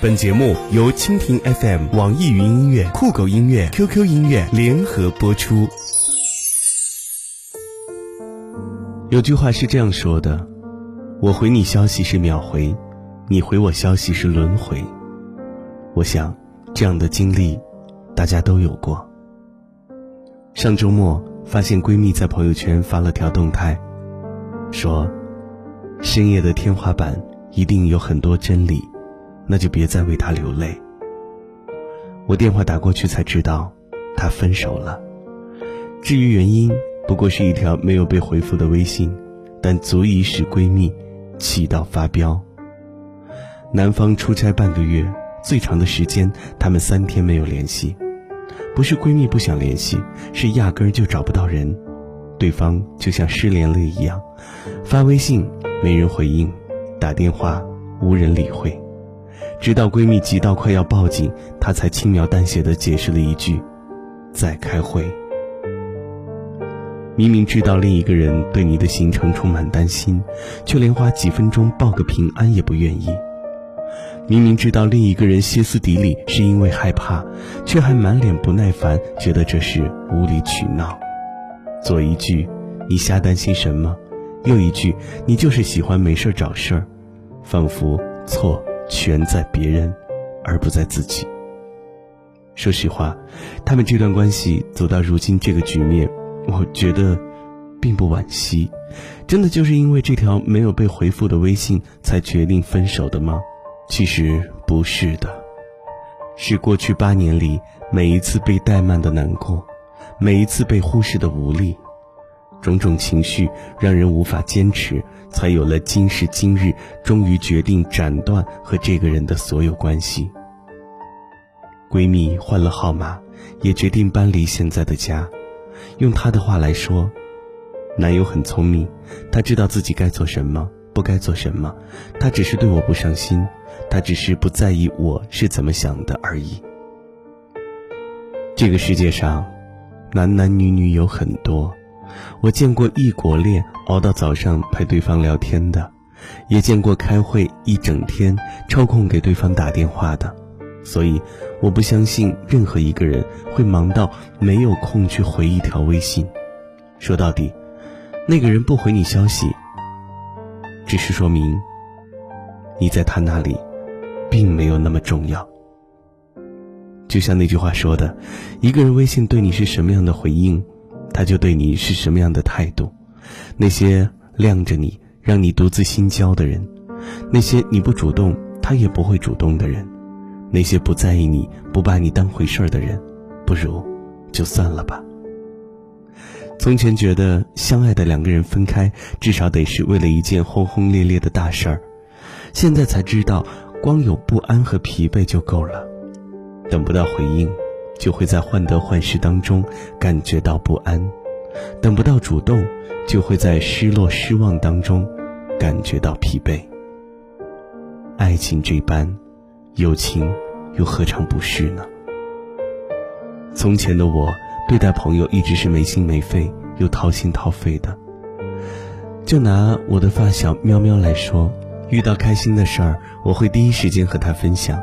本节目由蜻蜓 FM、网易云音乐、酷狗音乐、QQ 音乐联合播出。有句话是这样说的：“我回你消息是秒回，你回我消息是轮回。”我想，这样的经历，大家都有过。上周末发现闺蜜在朋友圈发了条动态，说：“深夜的天花板一定有很多真理。”那就别再为他流泪。我电话打过去才知道，他分手了。至于原因，不过是一条没有被回复的微信，但足以使闺蜜气到发飙。男方出差半个月，最长的时间他们三天没有联系，不是闺蜜不想联系，是压根儿就找不到人。对方就像失联了一样，发微信没人回应，打电话无人理会。直到闺蜜急到快要报警，她才轻描淡写的解释了一句：“在开会。”明明知道另一个人对你的行程充满担心，却连花几分钟报个平安也不愿意；明明知道另一个人歇斯底里是因为害怕，却还满脸不耐烦，觉得这是无理取闹。左一句“你瞎担心什么”，右一句“你就是喜欢没事找事儿”，仿佛错。全在别人，而不在自己。说实话，他们这段关系走到如今这个局面，我觉得并不惋惜。真的就是因为这条没有被回复的微信才决定分手的吗？其实不是的，是过去八年里每一次被怠慢的难过，每一次被忽视的无力。种种情绪让人无法坚持，才有了今时今日，终于决定斩断和这个人的所有关系。闺蜜换了号码，也决定搬离现在的家。用她的话来说，男友很聪明，他知道自己该做什么，不该做什么。他只是对我不上心，他只是不在意我是怎么想的而已。这个世界上，男男女女有很多。我见过异国恋熬到早上陪对方聊天的，也见过开会一整天抽空给对方打电话的，所以我不相信任何一个人会忙到没有空去回一条微信。说到底，那个人不回你消息，只是说明你在他那里并没有那么重要。就像那句话说的，一个人微信对你是什么样的回应。他就对你是什么样的态度？那些晾着你、让你独自心焦的人，那些你不主动他也不会主动的人，那些不在意你、不把你当回事儿的人，不如就算了吧。从前觉得相爱的两个人分开，至少得是为了一件轰轰烈烈的大事儿，现在才知道，光有不安和疲惫就够了，等不到回应。就会在患得患失当中感觉到不安，等不到主动，就会在失落失望当中感觉到疲惫。爱情这般，友情又何尝不是呢？从前的我对待朋友一直是没心没肺又掏心掏肺的。就拿我的发小喵喵来说，遇到开心的事儿，我会第一时间和他分享。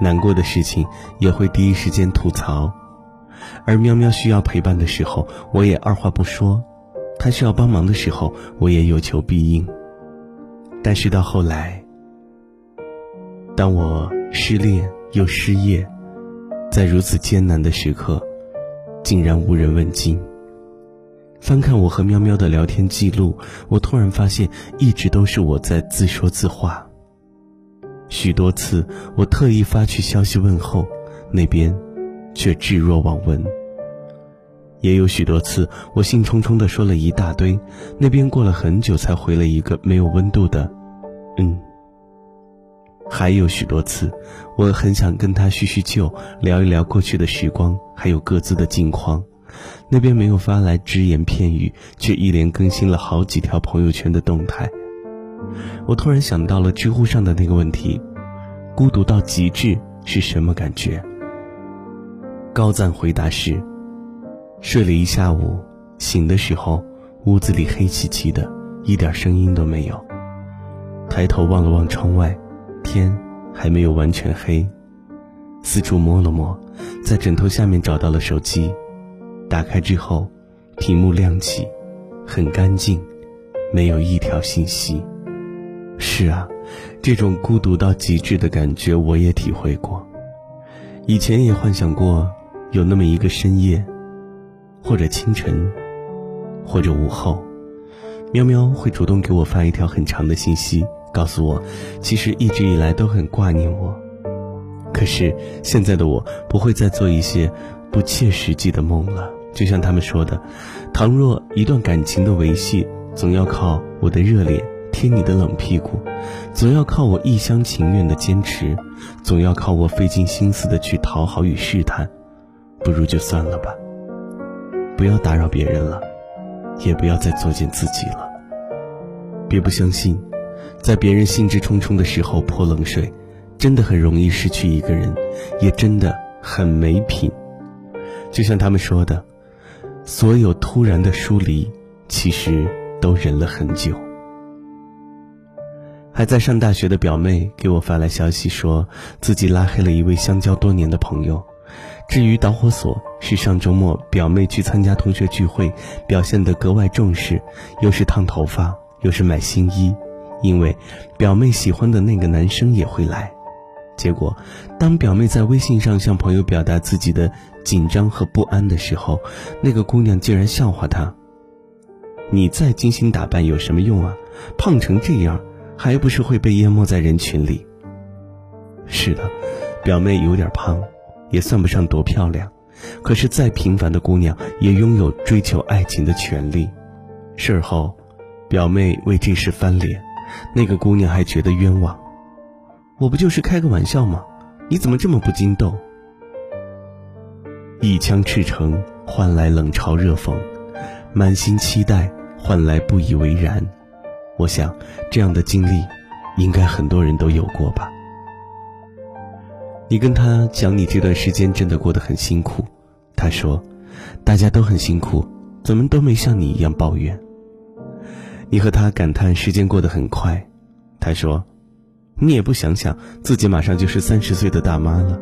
难过的事情也会第一时间吐槽，而喵喵需要陪伴的时候，我也二话不说；他需要帮忙的时候，我也有求必应。但是到后来，当我失恋又失业，在如此艰难的时刻，竟然无人问津。翻看我和喵喵的聊天记录，我突然发现，一直都是我在自说自话。许多次，我特意发去消息问候，那边却置若罔闻。也有许多次，我兴冲冲地说了一大堆，那边过了很久才回了一个没有温度的“嗯”。还有许多次，我很想跟他叙叙旧，聊一聊过去的时光，还有各自的近况，那边没有发来只言片语，却一连更新了好几条朋友圈的动态。我突然想到了知乎上的那个问题：孤独到极致是什么感觉？高赞回答是：睡了一下午，醒的时候屋子里黑漆漆的，一点声音都没有。抬头望了望窗外，天还没有完全黑，四处摸了摸，在枕头下面找到了手机，打开之后，屏幕亮起，很干净，没有一条信息。是啊，这种孤独到极致的感觉我也体会过，以前也幻想过有那么一个深夜，或者清晨，或者午后，喵喵会主动给我发一条很长的信息。告诉我，其实一直以来都很挂念我。可是现在的我不会再做一些不切实际的梦了。就像他们说的，倘若一段感情的维系，总要靠我的热脸贴你的冷屁股，总要靠我一厢情愿的坚持，总要靠我费尽心思的去讨好与试探，不如就算了吧。不要打扰别人了，也不要再作践自己了。别不相信。在别人兴致冲冲的时候泼冷水，真的很容易失去一个人，也真的很没品。就像他们说的，所有突然的疏离，其实都忍了很久。还在上大学的表妹给我发来消息，说自己拉黑了一位相交多年的朋友。至于导火索，是上周末表妹去参加同学聚会，表现得格外重视，又是烫头发，又是买新衣。因为表妹喜欢的那个男生也会来，结果当表妹在微信上向朋友表达自己的紧张和不安的时候，那个姑娘竟然笑话她：“你再精心打扮有什么用啊？胖成这样，还不是会被淹没在人群里？”是的，表妹有点胖，也算不上多漂亮，可是再平凡的姑娘也拥有追求爱情的权利。事后，表妹为这事翻脸。那个姑娘还觉得冤枉，我不就是开个玩笑吗？你怎么这么不经斗？一腔赤诚换来冷嘲热讽，满心期待换来不以为然。我想这样的经历，应该很多人都有过吧。你跟他讲你这段时间真的过得很辛苦，他说，大家都很辛苦，怎么都没像你一样抱怨。你和他感叹时间过得很快，他说：“你也不想想自己马上就是三十岁的大妈了。”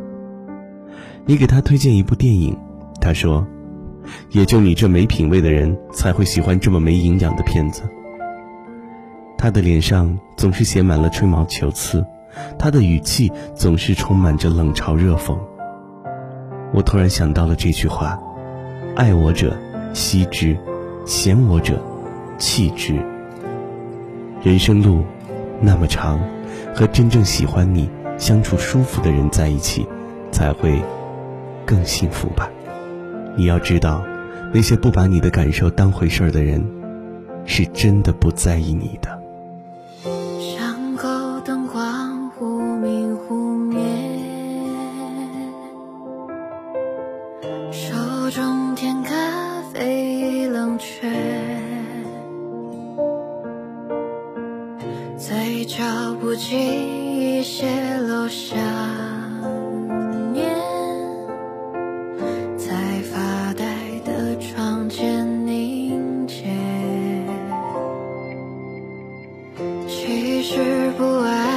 你给他推荐一部电影，他说：“也就你这没品位的人才会喜欢这么没营养的片子。”他的脸上总是写满了吹毛求疵，他的语气总是充满着冷嘲热讽。我突然想到了这句话：“爱我者惜之，嫌我者弃之。”人生路那么长，和真正喜欢你、相处舒服的人在一起，才会更幸福吧。你要知道，那些不把你的感受当回事儿的人，是真的不在意你的。手中甜咖啡已冷却。嘴角不经意泄露想念，在发呆的窗前凝结。其实不爱